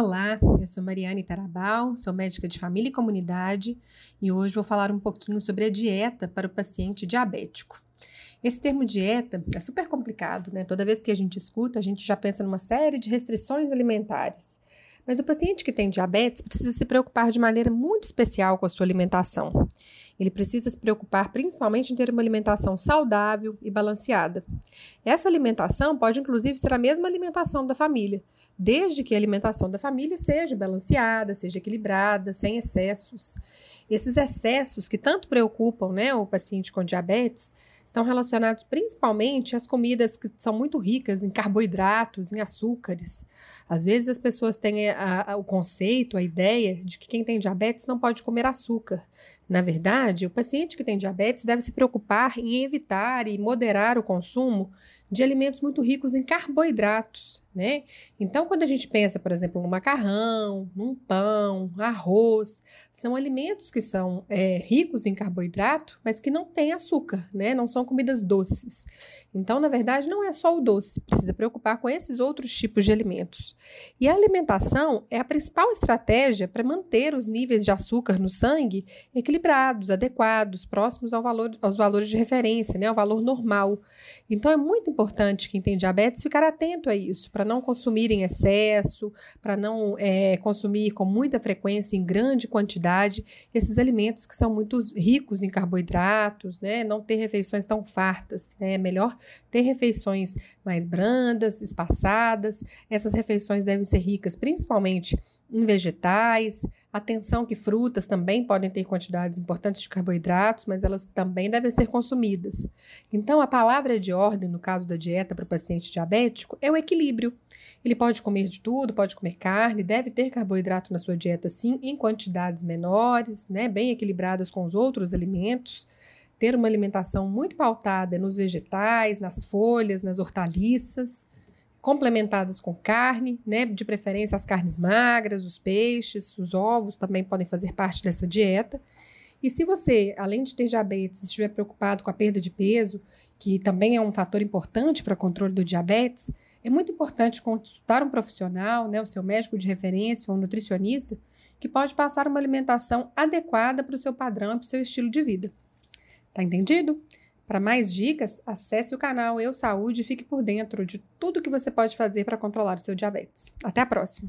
Olá, eu sou Mariane Tarabal, sou médica de família e comunidade e hoje vou falar um pouquinho sobre a dieta para o paciente diabético. Esse termo dieta é super complicado, né? Toda vez que a gente escuta, a gente já pensa numa série de restrições alimentares. Mas o paciente que tem diabetes precisa se preocupar de maneira muito especial com a sua alimentação. Ele precisa se preocupar principalmente em ter uma alimentação saudável e balanceada. Essa alimentação pode, inclusive, ser a mesma alimentação da família, desde que a alimentação da família seja balanceada, seja equilibrada, sem excessos. Esses excessos que tanto preocupam né, o paciente com diabetes estão relacionados principalmente às comidas que são muito ricas em carboidratos, em açúcares. Às vezes as pessoas têm a, a, o conceito, a ideia de que quem tem diabetes não pode comer açúcar. Na verdade, o paciente que tem diabetes deve se preocupar em evitar e moderar o consumo de alimentos muito ricos em carboidratos, né? Então, quando a gente pensa, por exemplo, no macarrão, num pão, arroz, são alimentos que são é, ricos em carboidrato, mas que não têm açúcar, né? Não são comidas doces. Então, na verdade, não é só o doce, precisa preocupar com esses outros tipos de alimentos. E a alimentação é a principal estratégia para manter os níveis de açúcar no sangue equilibrados, adequados, próximos ao valor, aos valores de referência, né? Ao valor normal. Então, é muito importante quem tem diabetes ficar atento a isso, para não consumir em excesso, para não é, consumir com muita frequência, em grande quantidade, esses alimentos que são muito ricos em carboidratos, né? Não ter refeições tão fartas, né? É melhor ter refeições mais brandas, espaçadas. Essas refeições devem ser ricas principalmente em vegetais. Atenção que frutas também podem ter quantidades importantes de carboidratos, mas elas também devem ser consumidas. Então, a palavra de ordem no caso da dieta para o paciente diabético é o equilíbrio. Ele pode comer de tudo, pode comer carne, deve ter carboidrato na sua dieta sim, em quantidades menores, né, bem equilibradas com os outros alimentos. Ter uma alimentação muito pautada nos vegetais, nas folhas, nas hortaliças complementadas com carne, né? De preferência as carnes magras, os peixes, os ovos também podem fazer parte dessa dieta. E se você, além de ter diabetes, estiver preocupado com a perda de peso, que também é um fator importante para o controle do diabetes, é muito importante consultar um profissional, né, o seu médico de referência ou um nutricionista, que pode passar uma alimentação adequada para o seu padrão e para o seu estilo de vida. Tá entendido? Para mais dicas, acesse o canal Eu Saúde e fique por dentro de tudo que você pode fazer para controlar o seu diabetes. Até a próxima!